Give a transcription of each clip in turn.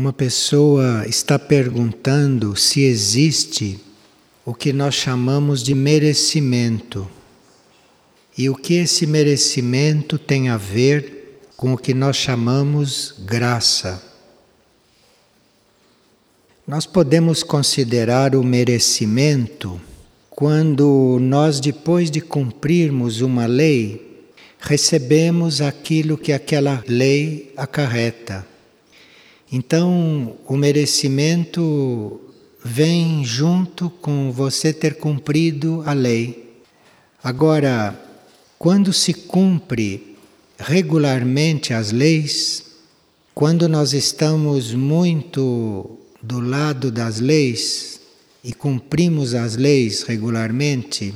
Uma pessoa está perguntando se existe o que nós chamamos de merecimento. E o que esse merecimento tem a ver com o que nós chamamos graça. Nós podemos considerar o merecimento quando nós, depois de cumprirmos uma lei, recebemos aquilo que aquela lei acarreta. Então, o merecimento vem junto com você ter cumprido a lei. Agora, quando se cumpre regularmente as leis, quando nós estamos muito do lado das leis e cumprimos as leis regularmente,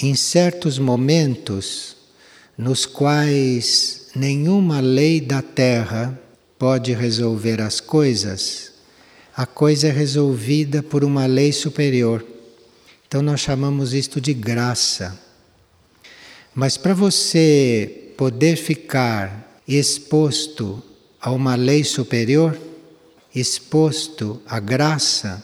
em certos momentos nos quais nenhuma lei da terra pode resolver as coisas, a coisa é resolvida por uma lei superior. Então nós chamamos isto de graça. Mas para você poder ficar exposto a uma lei superior, exposto à graça,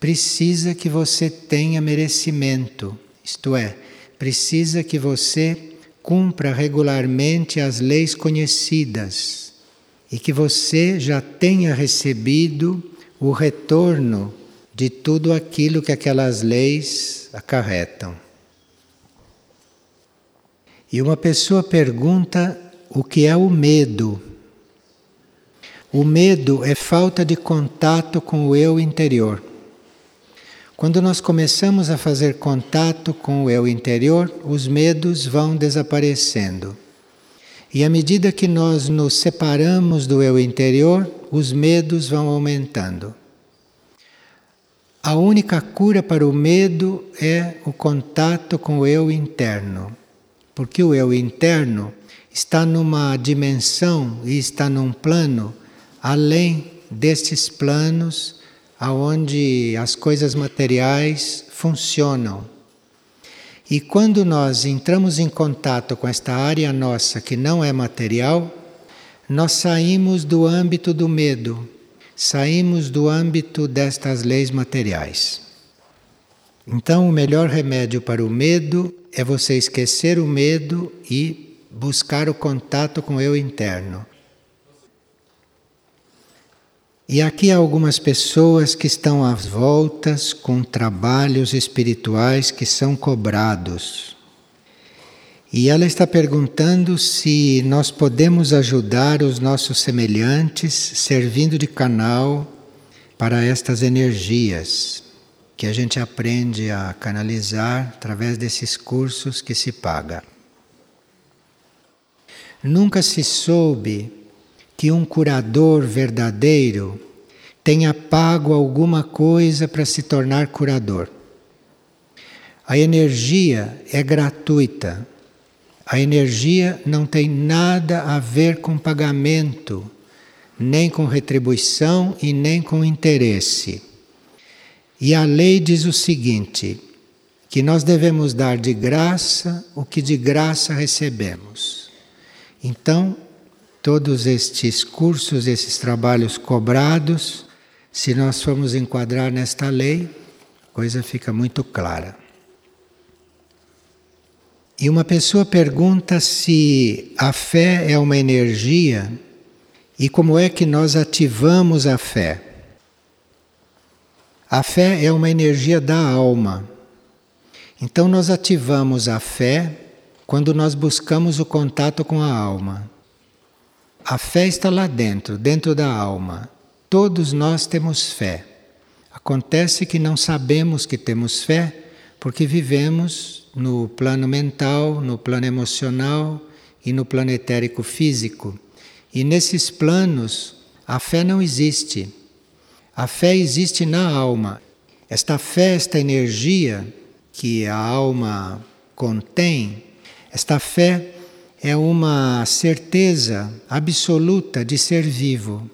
precisa que você tenha merecimento, isto é, precisa que você cumpra regularmente as leis conhecidas e que você já tenha recebido o retorno de tudo aquilo que aquelas leis acarretam. E uma pessoa pergunta o que é o medo. O medo é falta de contato com o eu interior. Quando nós começamos a fazer contato com o eu interior, os medos vão desaparecendo. E à medida que nós nos separamos do eu interior, os medos vão aumentando. A única cura para o medo é o contato com o eu interno, porque o eu interno está numa dimensão e está num plano além destes planos aonde as coisas materiais funcionam. E quando nós entramos em contato com esta área nossa que não é material, nós saímos do âmbito do medo, saímos do âmbito destas leis materiais. Então, o melhor remédio para o medo é você esquecer o medo e buscar o contato com o eu interno. E aqui há algumas pessoas que estão às voltas com trabalhos espirituais que são cobrados. E ela está perguntando se nós podemos ajudar os nossos semelhantes servindo de canal para estas energias que a gente aprende a canalizar através desses cursos que se paga. Nunca se soube que um curador verdadeiro tenha pago alguma coisa para se tornar curador. A energia é gratuita. A energia não tem nada a ver com pagamento, nem com retribuição e nem com interesse. E a lei diz o seguinte: que nós devemos dar de graça o que de graça recebemos. Então, todos estes cursos, esses trabalhos cobrados, se nós formos enquadrar nesta lei, a coisa fica muito clara. E uma pessoa pergunta se a fé é uma energia e como é que nós ativamos a fé. A fé é uma energia da alma. Então nós ativamos a fé quando nós buscamos o contato com a alma. A fé está lá dentro, dentro da alma. Todos nós temos fé. Acontece que não sabemos que temos fé porque vivemos no plano mental, no plano emocional e no plano etérico físico. E nesses planos a fé não existe. A fé existe na alma. Esta fé, esta energia que a alma contém, esta fé é uma certeza absoluta de ser vivo.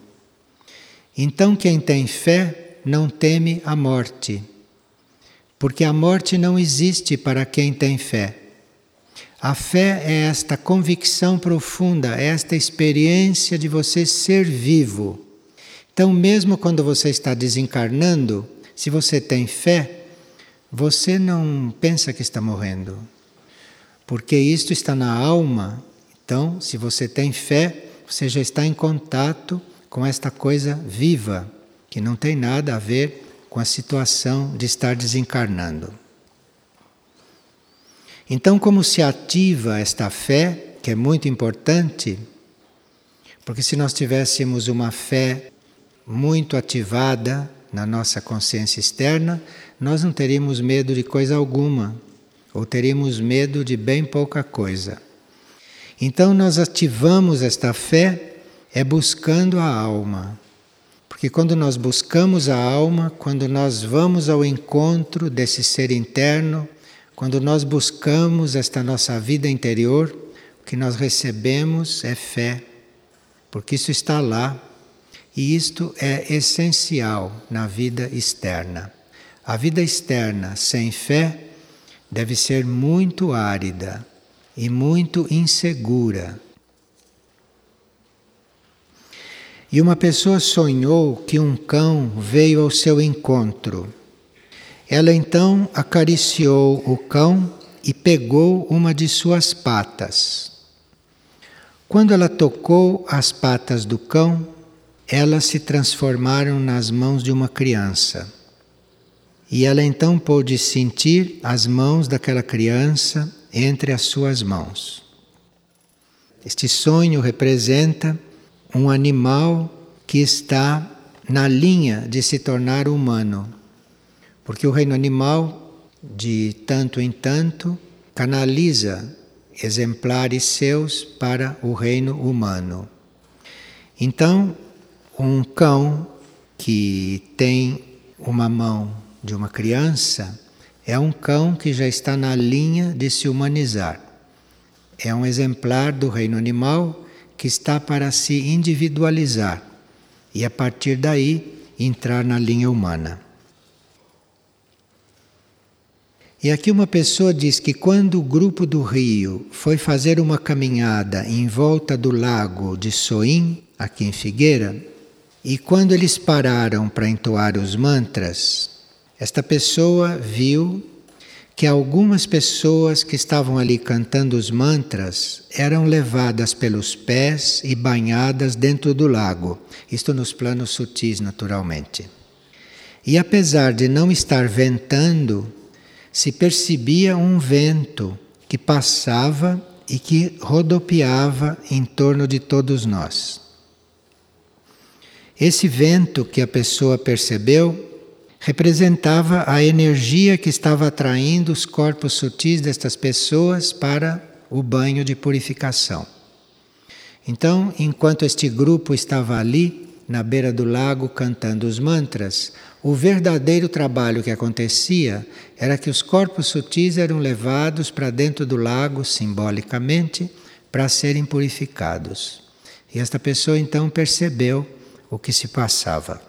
Então, quem tem fé não teme a morte, porque a morte não existe para quem tem fé. A fé é esta convicção profunda, é esta experiência de você ser vivo. Então, mesmo quando você está desencarnando, se você tem fé, você não pensa que está morrendo, porque isto está na alma. Então, se você tem fé, você já está em contato com esta coisa viva, que não tem nada a ver com a situação de estar desencarnando. Então, como se ativa esta fé, que é muito importante, porque se nós tivéssemos uma fé muito ativada na nossa consciência externa, nós não teríamos medo de coisa alguma, ou teríamos medo de bem pouca coisa. Então, nós ativamos esta fé é buscando a alma. Porque quando nós buscamos a alma, quando nós vamos ao encontro desse ser interno, quando nós buscamos esta nossa vida interior, o que nós recebemos é fé, porque isso está lá e isto é essencial na vida externa. A vida externa sem fé deve ser muito árida e muito insegura. E uma pessoa sonhou que um cão veio ao seu encontro. Ela então acariciou o cão e pegou uma de suas patas. Quando ela tocou as patas do cão, elas se transformaram nas mãos de uma criança. E ela então pôde sentir as mãos daquela criança entre as suas mãos. Este sonho representa um animal que está na linha de se tornar humano. Porque o reino animal, de tanto em tanto, canaliza exemplares seus para o reino humano. Então, um cão que tem uma mão de uma criança é um cão que já está na linha de se humanizar. É um exemplar do reino animal que está para se individualizar e a partir daí entrar na linha humana. E aqui uma pessoa diz que quando o grupo do Rio foi fazer uma caminhada em volta do lago de Soim, aqui em Figueira, e quando eles pararam para entoar os mantras, esta pessoa viu que algumas pessoas que estavam ali cantando os mantras eram levadas pelos pés e banhadas dentro do lago, isto nos planos sutis, naturalmente. E apesar de não estar ventando, se percebia um vento que passava e que rodopiava em torno de todos nós. Esse vento que a pessoa percebeu representava a energia que estava atraindo os corpos sutis destas pessoas para o banho de purificação. Então, enquanto este grupo estava ali, na beira do lago, cantando os mantras, o verdadeiro trabalho que acontecia era que os corpos sutis eram levados para dentro do lago, simbolicamente, para serem purificados. E esta pessoa então percebeu o que se passava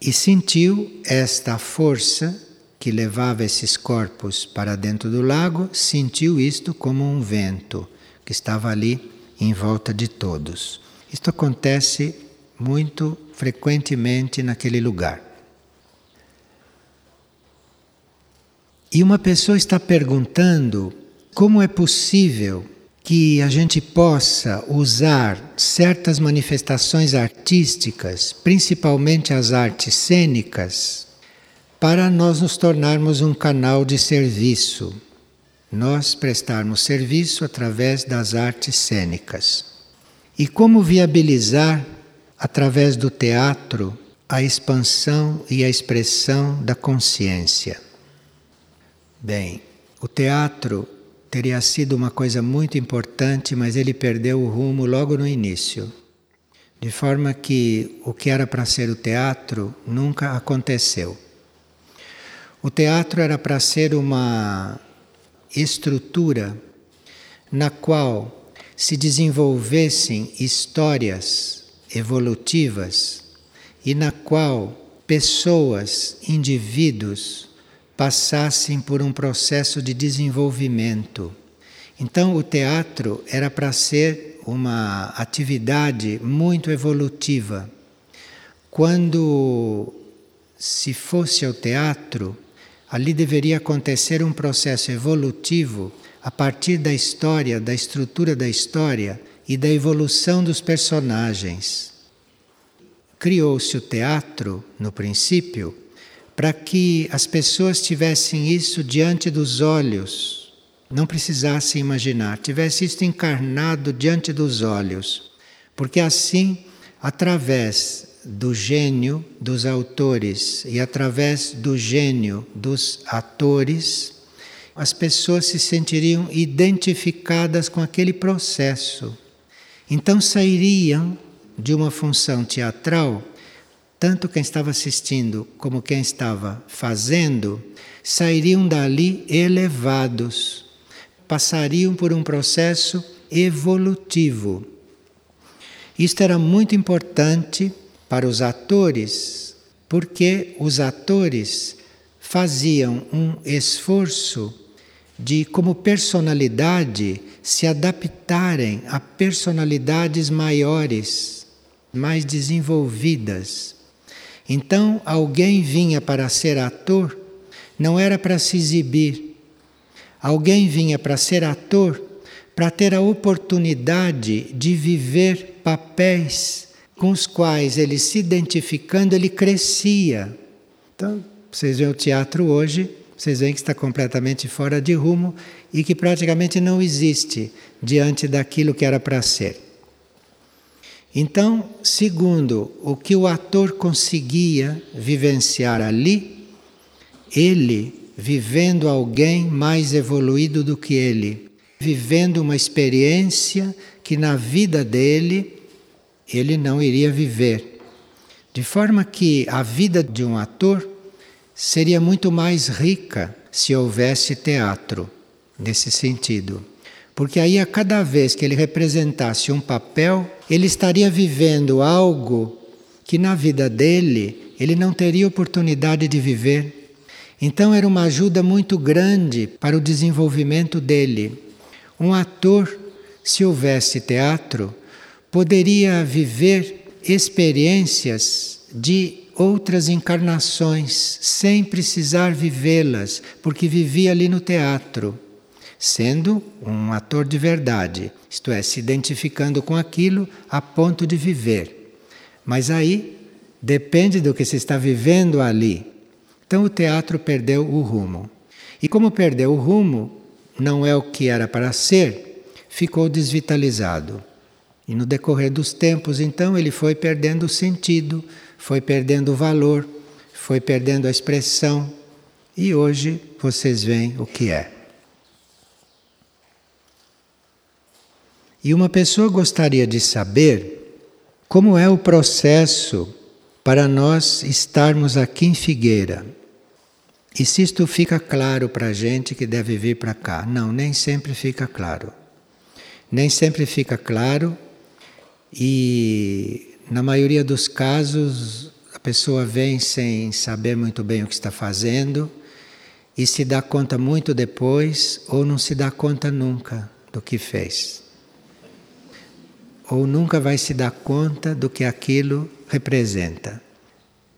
e sentiu esta força que levava esses corpos para dentro do lago, sentiu isto como um vento que estava ali em volta de todos. Isto acontece muito frequentemente naquele lugar. E uma pessoa está perguntando como é possível que a gente possa usar certas manifestações artísticas, principalmente as artes cênicas, para nós nos tornarmos um canal de serviço, nós prestarmos serviço através das artes cênicas. E como viabilizar, através do teatro, a expansão e a expressão da consciência. Bem, o teatro teria sido uma coisa muito importante, mas ele perdeu o rumo logo no início. De forma que o que era para ser o teatro nunca aconteceu. O teatro era para ser uma estrutura na qual se desenvolvessem histórias evolutivas e na qual pessoas, indivíduos, passassem por um processo de desenvolvimento. Então, o teatro era para ser uma atividade muito evolutiva. quando se fosse ao teatro, ali deveria acontecer um processo evolutivo a partir da história, da estrutura da história e da evolução dos personagens. Criou-se o teatro, no princípio, para que as pessoas tivessem isso diante dos olhos, não precisassem imaginar, tivesse isso encarnado diante dos olhos, porque assim, através do gênio dos autores e através do gênio dos atores, as pessoas se sentiriam identificadas com aquele processo. Então sairiam de uma função teatral, tanto quem estava assistindo como quem estava fazendo, sairiam dali elevados, passariam por um processo evolutivo. Isto era muito importante para os atores, porque os atores faziam um esforço de, como personalidade, se adaptarem a personalidades maiores, mais desenvolvidas. Então, alguém vinha para ser ator, não era para se exibir. Alguém vinha para ser ator para ter a oportunidade de viver papéis com os quais ele se identificando, ele crescia. Então, vocês veem o teatro hoje, vocês veem que está completamente fora de rumo e que praticamente não existe diante daquilo que era para ser. Então, segundo o que o ator conseguia vivenciar ali, ele, vivendo alguém mais evoluído do que ele, vivendo uma experiência que na vida dele ele não iria viver. De forma que a vida de um ator seria muito mais rica se houvesse teatro, nesse sentido. Porque aí, a cada vez que ele representasse um papel, ele estaria vivendo algo que na vida dele ele não teria oportunidade de viver. Então, era uma ajuda muito grande para o desenvolvimento dele. Um ator, se houvesse teatro, poderia viver experiências de outras encarnações sem precisar vivê-las, porque vivia ali no teatro, sendo um ator de verdade, isto é, se identificando com aquilo a ponto de viver. Mas aí depende do que se está vivendo ali. Então o teatro perdeu o rumo. E como perdeu o rumo, não é o que era para ser, ficou desvitalizado. E no decorrer dos tempos, então, ele foi perdendo o sentido, foi perdendo o valor, foi perdendo a expressão. E hoje vocês veem o que é. E uma pessoa gostaria de saber como é o processo para nós estarmos aqui em Figueira. E se isto fica claro para a gente que deve vir para cá? Não, nem sempre fica claro. Nem sempre fica claro e na maioria dos casos a pessoa vem sem saber muito bem o que está fazendo e se dá conta muito depois ou não se dá conta nunca do que fez. Ou nunca vai se dar conta do que aquilo representa.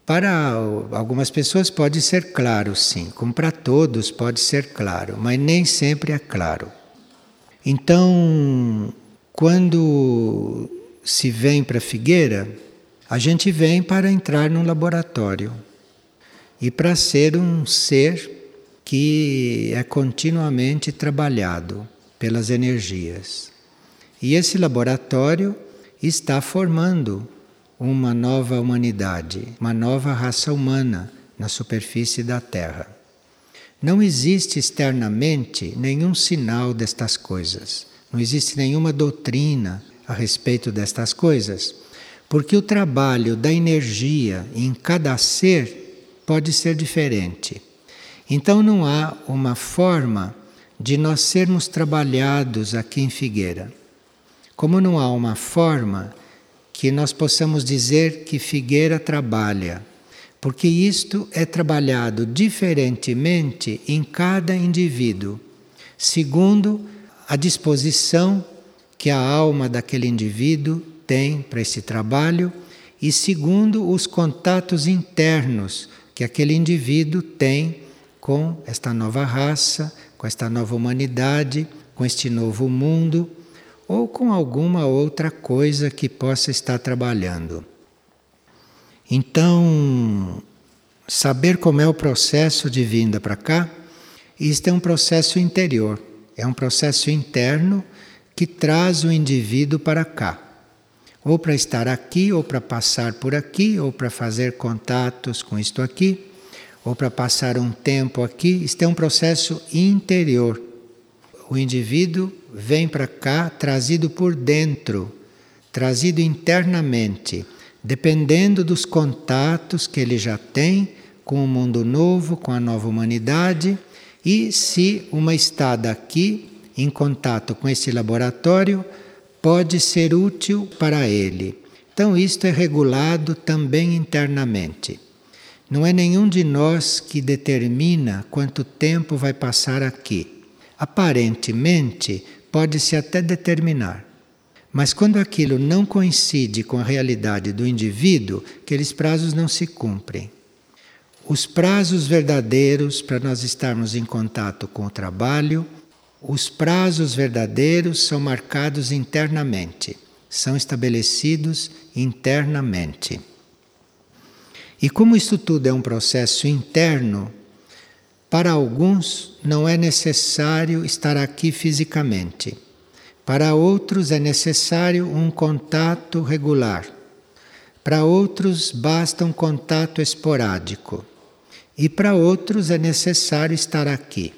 Para algumas pessoas pode ser claro, sim, como para todos pode ser claro, mas nem sempre é claro. Então, quando se vem para Figueira, a gente vem para entrar num laboratório e para ser um ser que é continuamente trabalhado pelas energias. E esse laboratório está formando uma nova humanidade, uma nova raça humana na superfície da Terra. Não existe externamente nenhum sinal destas coisas, não existe nenhuma doutrina a respeito destas coisas, porque o trabalho da energia em cada ser pode ser diferente. Então não há uma forma de nós sermos trabalhados aqui em Figueira. Como não há uma forma que nós possamos dizer que Figueira trabalha, porque isto é trabalhado diferentemente em cada indivíduo, segundo a disposição que a alma daquele indivíduo tem para esse trabalho e segundo os contatos internos que aquele indivíduo tem com esta nova raça, com esta nova humanidade, com este novo mundo ou com alguma outra coisa que possa estar trabalhando. Então, saber como é o processo de vinda para cá, isto é um processo interior, é um processo interno que traz o indivíduo para cá. Ou para estar aqui, ou para passar por aqui, ou para fazer contatos com isto aqui, ou para passar um tempo aqui. Isto é um processo interior. O indivíduo vem para cá trazido por dentro, trazido internamente dependendo dos contatos que ele já tem com o mundo novo, com a nova humanidade, e se uma estada aqui em contato com esse laboratório pode ser útil para ele. Então, isto é regulado também internamente. Não é nenhum de nós que determina quanto tempo vai passar aqui. Aparentemente, pode-se até determinar. Mas quando aquilo não coincide com a realidade do indivíduo, aqueles prazos não se cumprem. Os prazos verdadeiros para nós estarmos em contato com o trabalho, os prazos verdadeiros são marcados internamente, são estabelecidos internamente. E como isso tudo é um processo interno, para alguns não é necessário estar aqui fisicamente para outros é necessário um contato regular. Para outros basta um contato esporádico. E para outros é necessário estar aqui.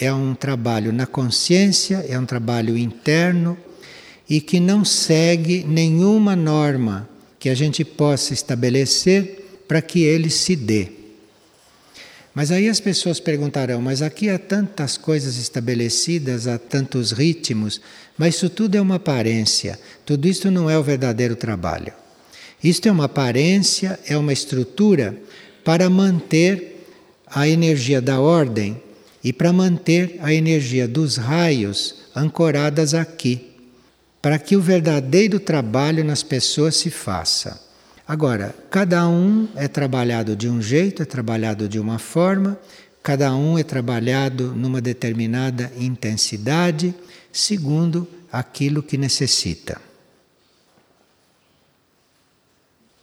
É um trabalho na consciência, é um trabalho interno e que não segue nenhuma norma que a gente possa estabelecer para que ele se dê. Mas aí as pessoas perguntarão: mas aqui há tantas coisas estabelecidas, há tantos ritmos, mas isso tudo é uma aparência, tudo isso não é o verdadeiro trabalho. Isto é uma aparência, é uma estrutura para manter a energia da ordem e para manter a energia dos raios ancoradas aqui, para que o verdadeiro trabalho nas pessoas se faça. Agora, cada um é trabalhado de um jeito, é trabalhado de uma forma, cada um é trabalhado numa determinada intensidade, segundo aquilo que necessita.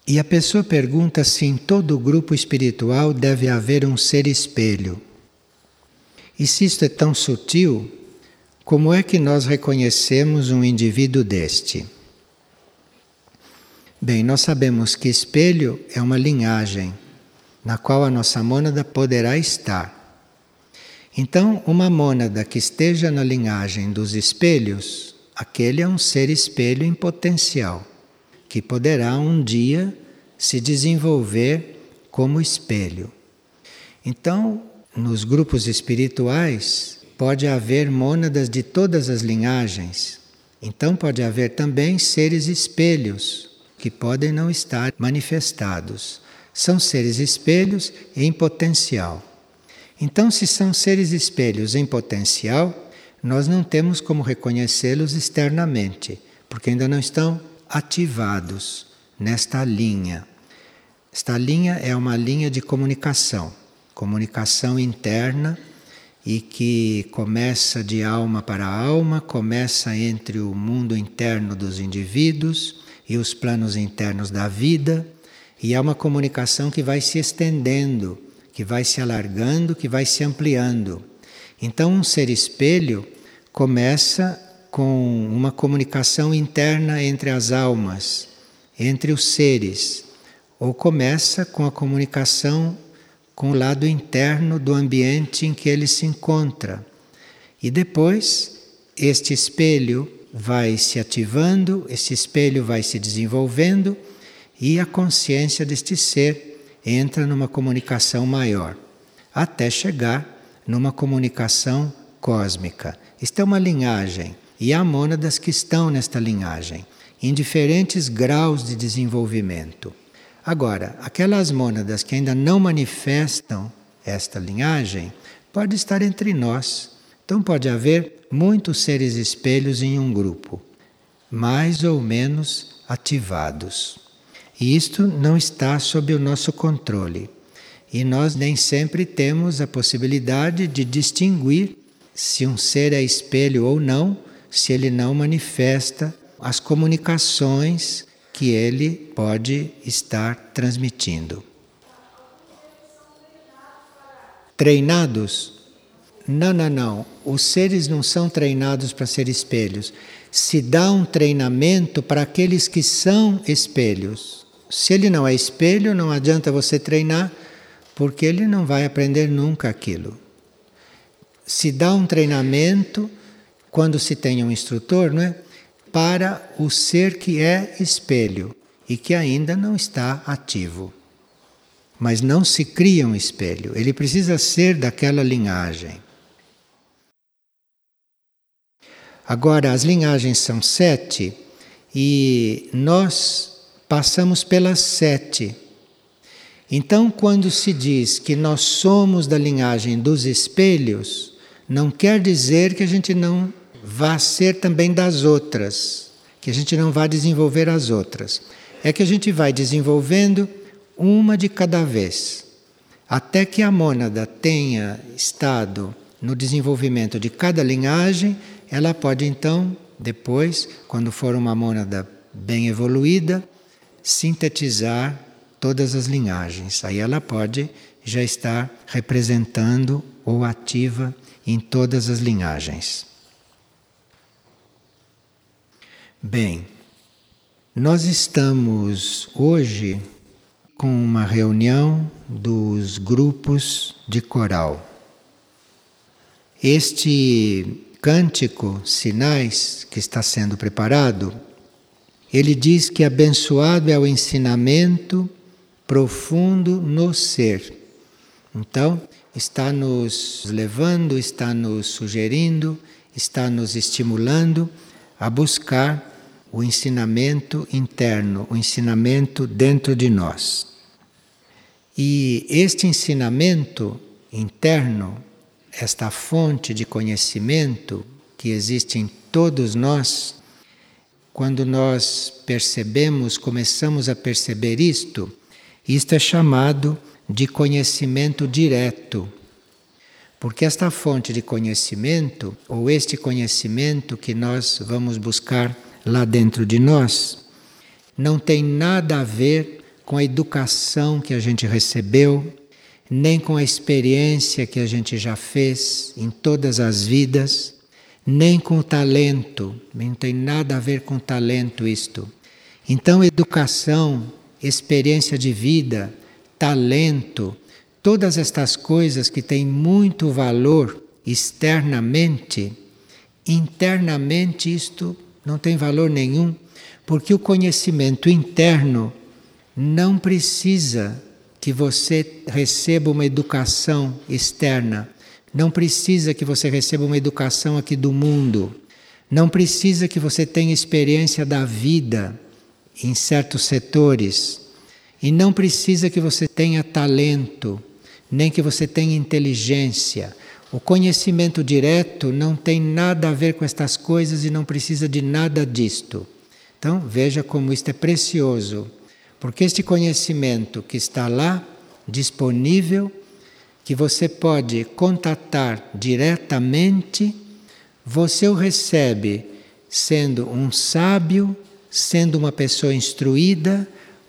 E a pessoa pergunta se em todo grupo espiritual deve haver um ser espelho. E se isto é tão sutil, como é que nós reconhecemos um indivíduo deste? Bem, nós sabemos que espelho é uma linhagem na qual a nossa mônada poderá estar. Então, uma mônada que esteja na linhagem dos espelhos, aquele é um ser espelho em potencial, que poderá um dia se desenvolver como espelho. Então, nos grupos espirituais, pode haver mônadas de todas as linhagens. Então, pode haver também seres espelhos que podem não estar manifestados. São seres espelhos em potencial. Então, se são seres espelhos em potencial, nós não temos como reconhecê-los externamente, porque ainda não estão ativados nesta linha. Esta linha é uma linha de comunicação, comunicação interna e que começa de alma para alma, começa entre o mundo interno dos indivíduos e os planos internos da vida, e é uma comunicação que vai se estendendo, que vai se alargando, que vai se ampliando. Então, um ser espelho começa com uma comunicação interna entre as almas, entre os seres, ou começa com a comunicação com o lado interno do ambiente em que ele se encontra. E depois, este espelho vai se ativando, esse espelho vai se desenvolvendo e a consciência deste ser entra numa comunicação maior, até chegar numa comunicação cósmica. Isto é uma linhagem e há mônadas que estão nesta linhagem, em diferentes graus de desenvolvimento. Agora, aquelas mônadas que ainda não manifestam esta linhagem, pode estar entre nós. Então pode haver muitos seres espelhos em um grupo, mais ou menos ativados. E isto não está sob o nosso controle. E nós nem sempre temos a possibilidade de distinguir se um ser é espelho ou não, se ele não manifesta as comunicações que ele pode estar transmitindo. Treinados? Não, não, não. Os seres não são treinados para ser espelhos. Se dá um treinamento para aqueles que são espelhos. Se ele não é espelho, não adianta você treinar, porque ele não vai aprender nunca aquilo. Se dá um treinamento quando se tem um instrutor, não é? Para o ser que é espelho e que ainda não está ativo. Mas não se cria um espelho, ele precisa ser daquela linhagem. Agora, as linhagens são sete e nós passamos pelas sete. Então, quando se diz que nós somos da linhagem dos espelhos, não quer dizer que a gente não vá ser também das outras, que a gente não vá desenvolver as outras. É que a gente vai desenvolvendo uma de cada vez, até que a mônada tenha estado no desenvolvimento de cada linhagem, ela pode então, depois, quando for uma mônada bem evoluída, sintetizar todas as linhagens. Aí ela pode já estar representando ou ativa em todas as linhagens. Bem, nós estamos hoje com uma reunião dos grupos de coral. Este cântico, sinais, que está sendo preparado, ele diz que abençoado é o ensinamento profundo no ser. Então, está nos levando, está nos sugerindo, está nos estimulando a buscar o ensinamento interno, o ensinamento dentro de nós. E este ensinamento interno, esta fonte de conhecimento que existe em todos nós, quando nós percebemos, começamos a perceber isto, isto é chamado de conhecimento direto. Porque esta fonte de conhecimento, ou este conhecimento que nós vamos buscar lá dentro de nós, não tem nada a ver com a educação que a gente recebeu, nem com a experiência que a gente já fez em todas as vidas, nem com o talento, não tem nada a ver com talento isto. Então, educação, experiência de vida, talento, todas estas coisas que têm muito valor externamente, internamente isto não tem valor nenhum, porque o conhecimento interno não precisa que você receba uma educação externa, não precisa que você receba uma educação aqui do mundo, não precisa que você tenha experiência da vida em certos setores, e não precisa que você tenha talento, nem que você tenha inteligência. O conhecimento direto não tem nada a ver com estas coisas e não precisa de nada disto. Então, veja como isto é precioso. Porque este conhecimento que está lá, disponível, que você pode contatar diretamente, você o recebe sendo um sábio, sendo uma pessoa instruída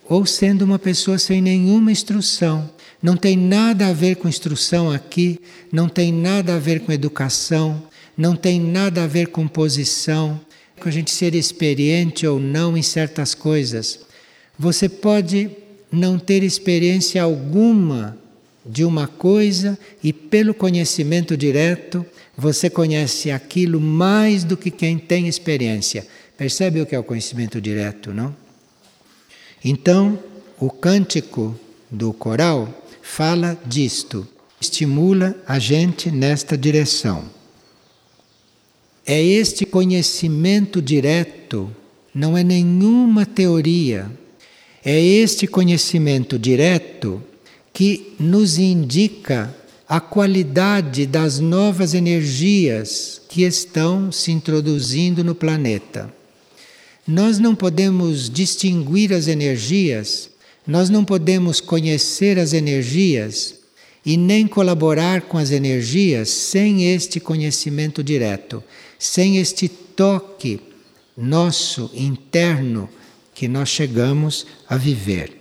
ou sendo uma pessoa sem nenhuma instrução. Não tem nada a ver com instrução aqui, não tem nada a ver com educação, não tem nada a ver com posição, com a gente ser experiente ou não em certas coisas. Você pode não ter experiência alguma de uma coisa e, pelo conhecimento direto, você conhece aquilo mais do que quem tem experiência. Percebe o que é o conhecimento direto, não? Então, o cântico do coral fala disto, estimula a gente nesta direção. É este conhecimento direto, não é nenhuma teoria é este conhecimento direto que nos indica a qualidade das novas energias que estão se introduzindo no planeta. nós não podemos distinguir as energias, nós não podemos conhecer as energias e nem colaborar com as energias sem este conhecimento direto, sem este toque nosso interno que nós chegamos a viver.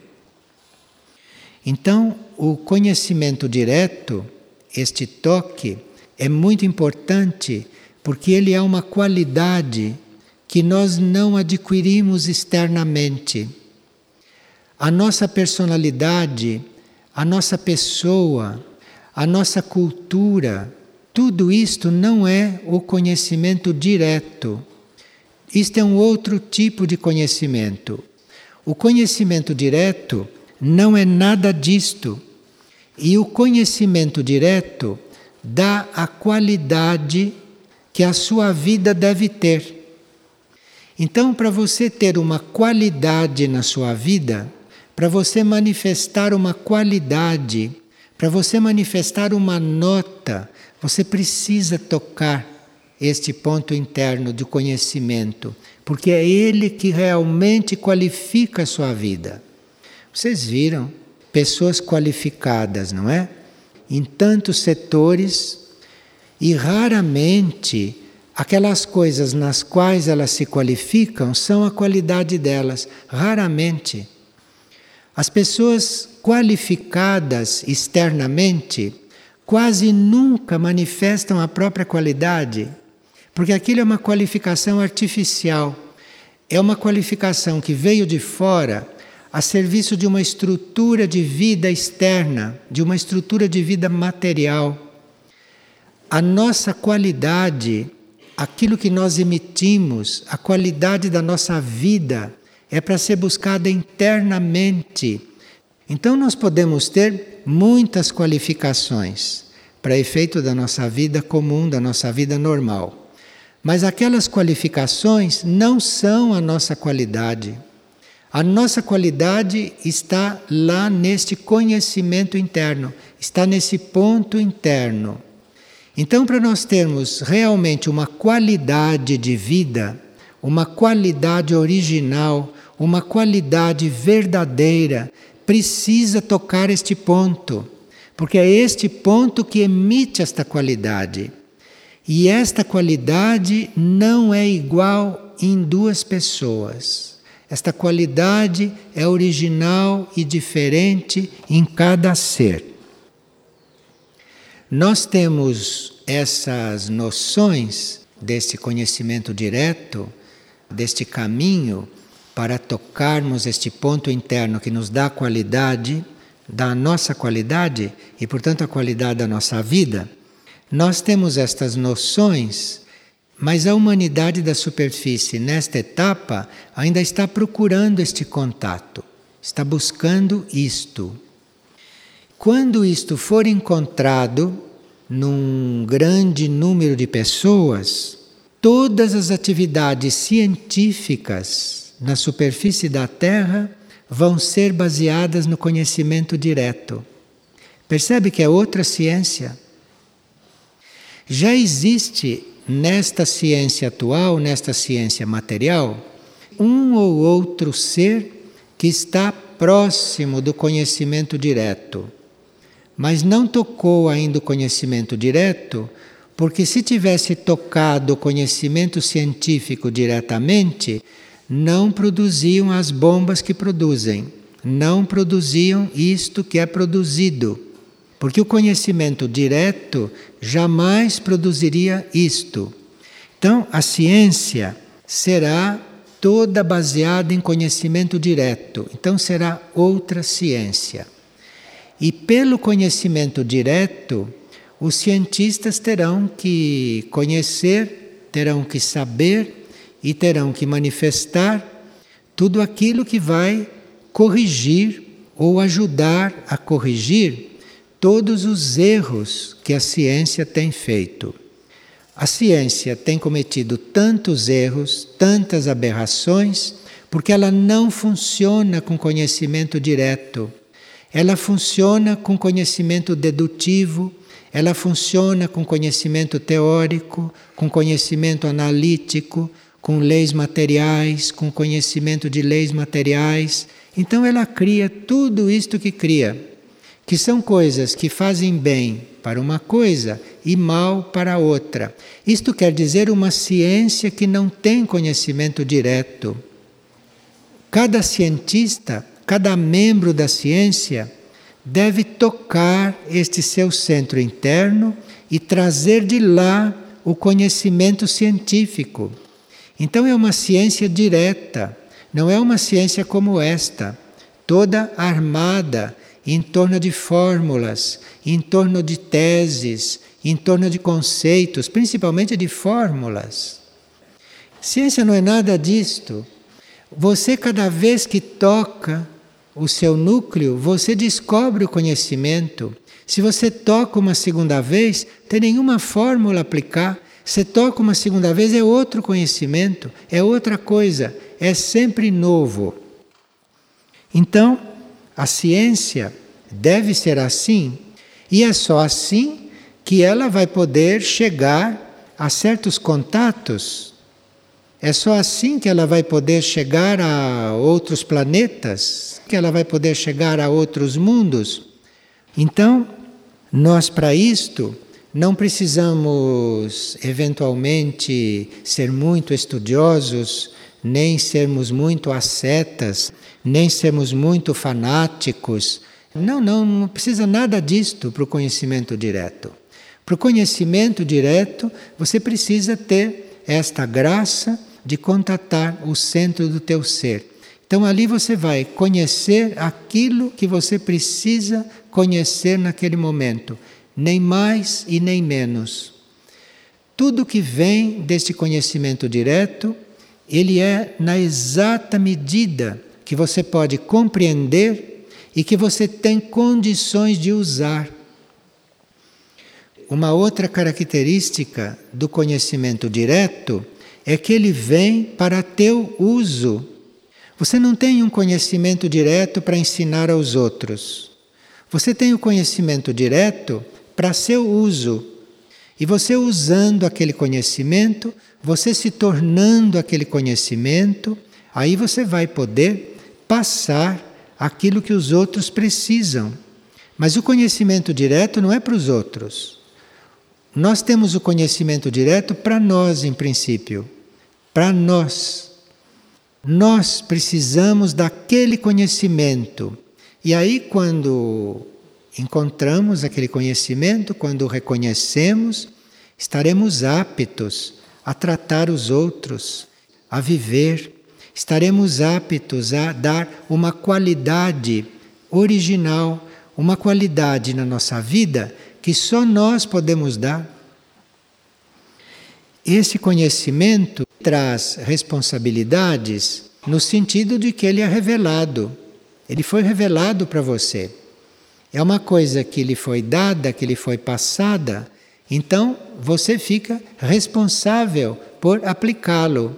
Então, o conhecimento direto, este toque, é muito importante porque ele é uma qualidade que nós não adquirimos externamente. A nossa personalidade, a nossa pessoa, a nossa cultura, tudo isto não é o conhecimento direto. Isto é um outro tipo de conhecimento. O conhecimento direto não é nada disto. E o conhecimento direto dá a qualidade que a sua vida deve ter. Então, para você ter uma qualidade na sua vida, para você manifestar uma qualidade, para você manifestar uma nota, você precisa tocar este ponto interno de conhecimento, porque é ele que realmente qualifica a sua vida. Vocês viram pessoas qualificadas, não é? Em tantos setores e raramente aquelas coisas nas quais elas se qualificam são a qualidade delas, raramente. As pessoas qualificadas externamente quase nunca manifestam a própria qualidade, porque aquilo é uma qualificação artificial, é uma qualificação que veio de fora a serviço de uma estrutura de vida externa, de uma estrutura de vida material. A nossa qualidade, aquilo que nós emitimos, a qualidade da nossa vida, é para ser buscada internamente. Então, nós podemos ter muitas qualificações para efeito da nossa vida comum, da nossa vida normal. Mas aquelas qualificações não são a nossa qualidade. A nossa qualidade está lá neste conhecimento interno, está nesse ponto interno. Então, para nós termos realmente uma qualidade de vida, uma qualidade original, uma qualidade verdadeira, precisa tocar este ponto, porque é este ponto que emite esta qualidade. E esta qualidade não é igual em duas pessoas. Esta qualidade é original e diferente em cada ser. Nós temos essas noções deste conhecimento direto, deste caminho para tocarmos este ponto interno que nos dá a qualidade da nossa qualidade e, portanto, a qualidade da nossa vida. Nós temos estas noções mas a humanidade da superfície, nesta etapa, ainda está procurando este contato, está buscando isto. Quando isto for encontrado num grande número de pessoas, todas as atividades científicas na superfície da Terra vão ser baseadas no conhecimento direto. Percebe que é outra ciência. Já existe nesta ciência atual, nesta ciência material, um ou outro ser que está próximo do conhecimento direto, mas não tocou ainda o conhecimento direto, porque se tivesse tocado o conhecimento científico diretamente, não produziam as bombas que produzem, não produziam isto que é produzido. Porque o conhecimento direto jamais produziria isto. Então, a ciência será toda baseada em conhecimento direto. Então, será outra ciência. E pelo conhecimento direto, os cientistas terão que conhecer, terão que saber e terão que manifestar tudo aquilo que vai corrigir ou ajudar a corrigir todos os erros que a ciência tem feito. A ciência tem cometido tantos erros, tantas aberrações, porque ela não funciona com conhecimento direto. Ela funciona com conhecimento dedutivo, ela funciona com conhecimento teórico, com conhecimento analítico, com leis materiais, com conhecimento de leis materiais. Então ela cria tudo isto que cria, que são coisas que fazem bem para uma coisa e mal para outra. Isto quer dizer uma ciência que não tem conhecimento direto. Cada cientista, cada membro da ciência, deve tocar este seu centro interno e trazer de lá o conhecimento científico. Então é uma ciência direta, não é uma ciência como esta, toda armada em torno de fórmulas, em torno de teses, em torno de conceitos, principalmente de fórmulas. Ciência não é nada disto. Você, cada vez que toca o seu núcleo, você descobre o conhecimento. Se você toca uma segunda vez, tem nenhuma fórmula a aplicar. Você toca uma segunda vez, é outro conhecimento, é outra coisa, é sempre novo. Então, a ciência deve ser assim, e é só assim que ela vai poder chegar a certos contatos. É só assim que ela vai poder chegar a outros planetas, que ela vai poder chegar a outros mundos. Então, nós para isto não precisamos eventualmente ser muito estudiosos, nem sermos muito ascetas, nem sermos muito fanáticos. Não, não, não precisa nada disto para o conhecimento direto. Para o conhecimento direto, você precisa ter esta graça de contatar o centro do teu ser. Então ali você vai conhecer aquilo que você precisa conhecer naquele momento, nem mais e nem menos. Tudo que vem deste conhecimento direto, ele é na exata medida que você pode compreender e que você tem condições de usar. Uma outra característica do conhecimento direto é que ele vem para teu uso. Você não tem um conhecimento direto para ensinar aos outros. Você tem o conhecimento direto para seu uso. E você usando aquele conhecimento, você se tornando aquele conhecimento, aí você vai poder passar aquilo que os outros precisam. Mas o conhecimento direto não é para os outros. Nós temos o conhecimento direto para nós, em princípio. Para nós. Nós precisamos daquele conhecimento. E aí, quando encontramos aquele conhecimento, quando o reconhecemos, estaremos aptos a tratar os outros, a viver. Estaremos aptos a dar uma qualidade original, uma qualidade na nossa vida que só nós podemos dar. Esse conhecimento traz responsabilidades no sentido de que ele é revelado. Ele foi revelado para você. É uma coisa que lhe foi dada, que lhe foi passada, então você fica responsável por aplicá-lo,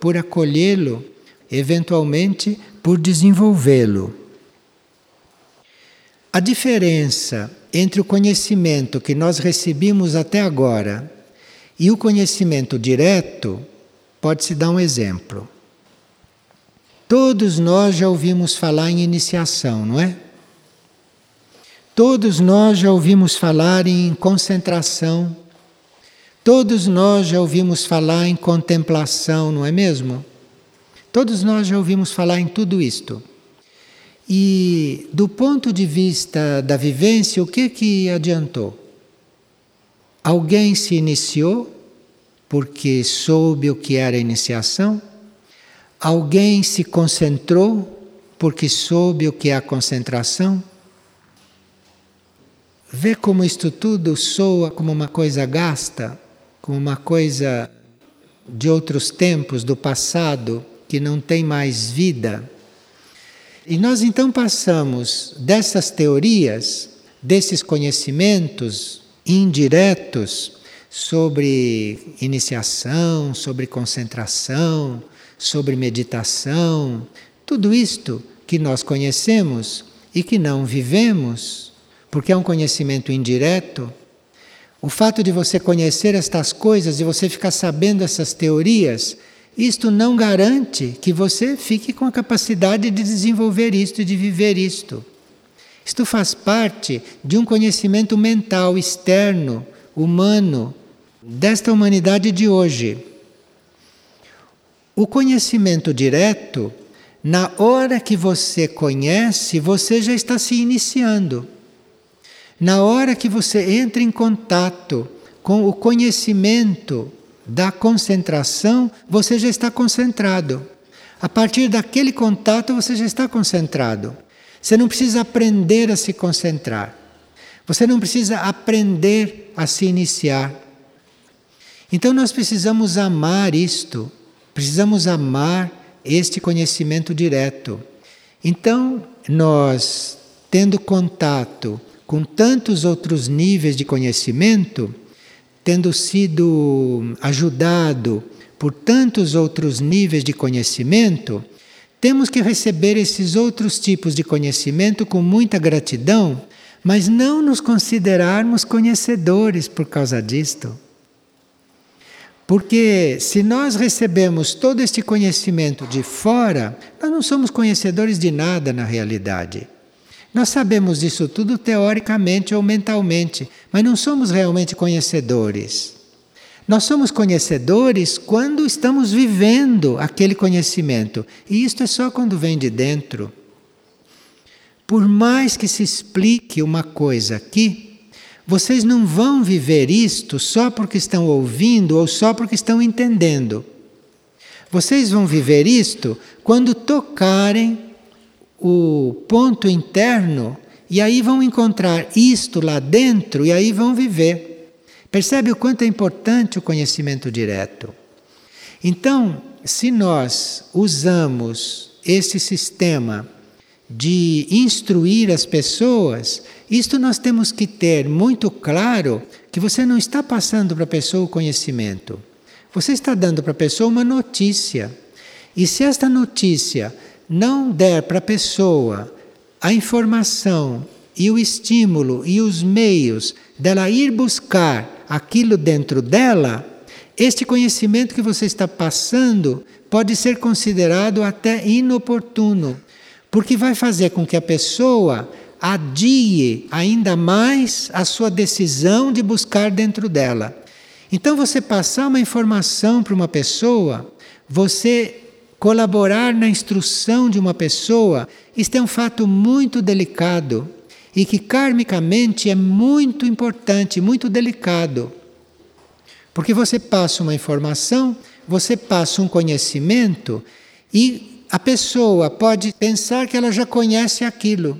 por acolhê-lo, eventualmente por desenvolvê-lo. A diferença entre o conhecimento que nós recebemos até agora e o conhecimento direto, pode-se dar um exemplo. Todos nós já ouvimos falar em iniciação, não é? Todos nós já ouvimos falar em concentração. Todos nós já ouvimos falar em contemplação, não é mesmo? Todos nós já ouvimos falar em tudo isto. E do ponto de vista da vivência, o que que adiantou? Alguém se iniciou porque soube o que era iniciação? Alguém se concentrou porque soube o que é a concentração? Vê como isto tudo soa como uma coisa gasta, como uma coisa de outros tempos, do passado, que não tem mais vida. E nós então passamos dessas teorias, desses conhecimentos indiretos sobre iniciação, sobre concentração, sobre meditação, tudo isto que nós conhecemos e que não vivemos, porque é um conhecimento indireto. O fato de você conhecer estas coisas, de você ficar sabendo essas teorias, isto não garante que você fique com a capacidade de desenvolver isto e de viver isto. Isto faz parte de um conhecimento mental externo, humano, desta humanidade de hoje. O conhecimento direto, na hora que você conhece, você já está se iniciando. Na hora que você entra em contato com o conhecimento da concentração, você já está concentrado. A partir daquele contato, você já está concentrado. Você não precisa aprender a se concentrar. Você não precisa aprender a se iniciar. Então, nós precisamos amar isto, precisamos amar este conhecimento direto. Então, nós, tendo contato com tantos outros níveis de conhecimento, tendo sido ajudado por tantos outros níveis de conhecimento, temos que receber esses outros tipos de conhecimento com muita gratidão, mas não nos considerarmos conhecedores por causa disto. Porque se nós recebemos todo este conhecimento de fora, nós não somos conhecedores de nada na realidade. Nós sabemos disso tudo teoricamente ou mentalmente, mas não somos realmente conhecedores. Nós somos conhecedores quando estamos vivendo aquele conhecimento, e isto é só quando vem de dentro. Por mais que se explique uma coisa aqui, vocês não vão viver isto só porque estão ouvindo ou só porque estão entendendo. Vocês vão viver isto quando tocarem o ponto interno e aí vão encontrar isto lá dentro e aí vão viver. Percebe o quanto é importante o conhecimento direto? Então, se nós usamos esse sistema de instruir as pessoas, isto nós temos que ter muito claro que você não está passando para a pessoa o conhecimento. Você está dando para a pessoa uma notícia. E se esta notícia não der para a pessoa a informação e o estímulo e os meios dela ir buscar aquilo dentro dela, este conhecimento que você está passando pode ser considerado até inoportuno, porque vai fazer com que a pessoa adie ainda mais a sua decisão de buscar dentro dela. Então, você passar uma informação para uma pessoa, você colaborar na instrução de uma pessoa, isto é um fato muito delicado e que karmicamente é muito importante, muito delicado. Porque você passa uma informação, você passa um conhecimento e a pessoa pode pensar que ela já conhece aquilo.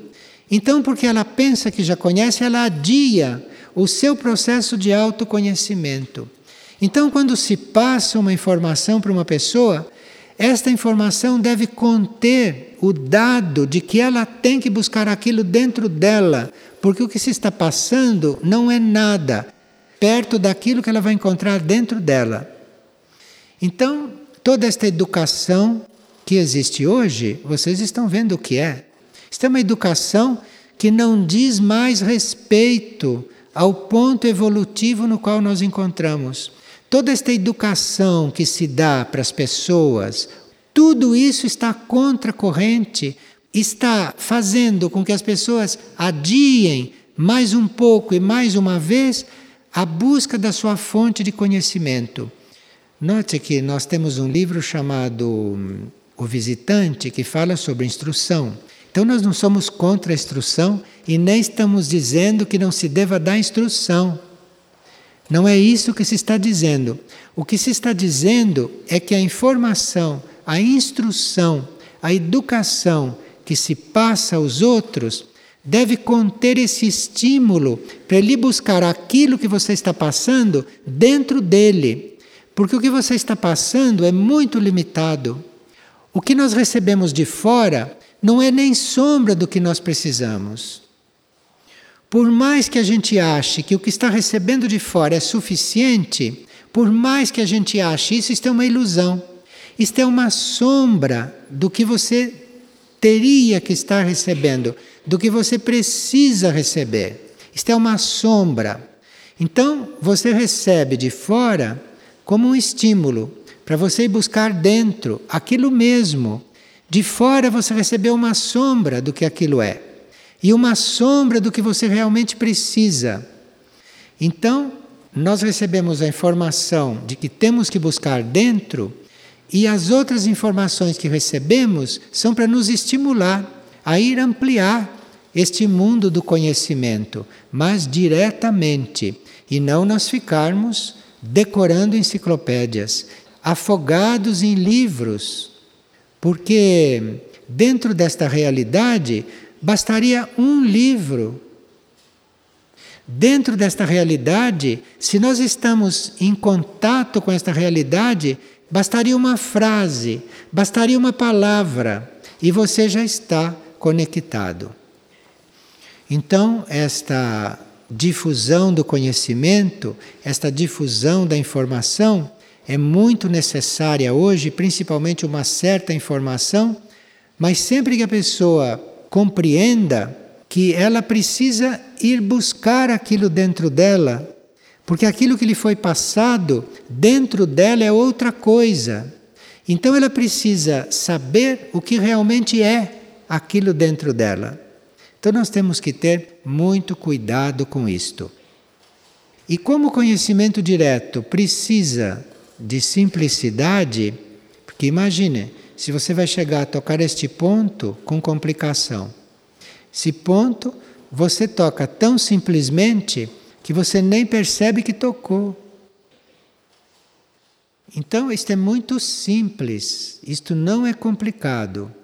Então, porque ela pensa que já conhece, ela adia o seu processo de autoconhecimento. Então, quando se passa uma informação para uma pessoa, esta informação deve conter o dado de que ela tem que buscar aquilo dentro dela, porque o que se está passando não é nada perto daquilo que ela vai encontrar dentro dela. Então, toda esta educação que existe hoje, vocês estão vendo o que é. Isto é uma educação que não diz mais respeito ao ponto evolutivo no qual nós encontramos. Toda esta educação que se dá para as pessoas, tudo isso está contra a corrente, está fazendo com que as pessoas adiem mais um pouco e mais uma vez a busca da sua fonte de conhecimento. Note que nós temos um livro chamado hum, O Visitante que fala sobre instrução. Então nós não somos contra a instrução e nem estamos dizendo que não se deva dar instrução. Não é isso que se está dizendo. O que se está dizendo é que a informação, a instrução, a educação que se passa aos outros deve conter esse estímulo para ele buscar aquilo que você está passando dentro dele. Porque o que você está passando é muito limitado. O que nós recebemos de fora não é nem sombra do que nós precisamos. Por mais que a gente ache que o que está recebendo de fora é suficiente, por mais que a gente ache isso, isto é uma ilusão. Isto é uma sombra do que você teria que estar recebendo, do que você precisa receber. Isto é uma sombra. Então, você recebe de fora como um estímulo para você ir buscar dentro aquilo mesmo. De fora você recebeu uma sombra do que aquilo é e uma sombra do que você realmente precisa. Então, nós recebemos a informação de que temos que buscar dentro e as outras informações que recebemos são para nos estimular a ir ampliar este mundo do conhecimento, mas diretamente, e não nós ficarmos decorando enciclopédias, afogados em livros, porque dentro desta realidade bastaria um livro. Dentro desta realidade, se nós estamos em contato com esta realidade, bastaria uma frase, bastaria uma palavra e você já está conectado. Então, esta difusão do conhecimento, esta difusão da informação é muito necessária hoje, principalmente uma certa informação, mas sempre que a pessoa compreenda que ela precisa ir buscar aquilo dentro dela, porque aquilo que lhe foi passado dentro dela é outra coisa. Então ela precisa saber o que realmente é aquilo dentro dela. Então nós temos que ter muito cuidado com isto. E como o conhecimento direto precisa de simplicidade, porque imagine, se você vai chegar a tocar este ponto com complicação. Esse ponto você toca tão simplesmente que você nem percebe que tocou. Então, isto é muito simples, isto não é complicado.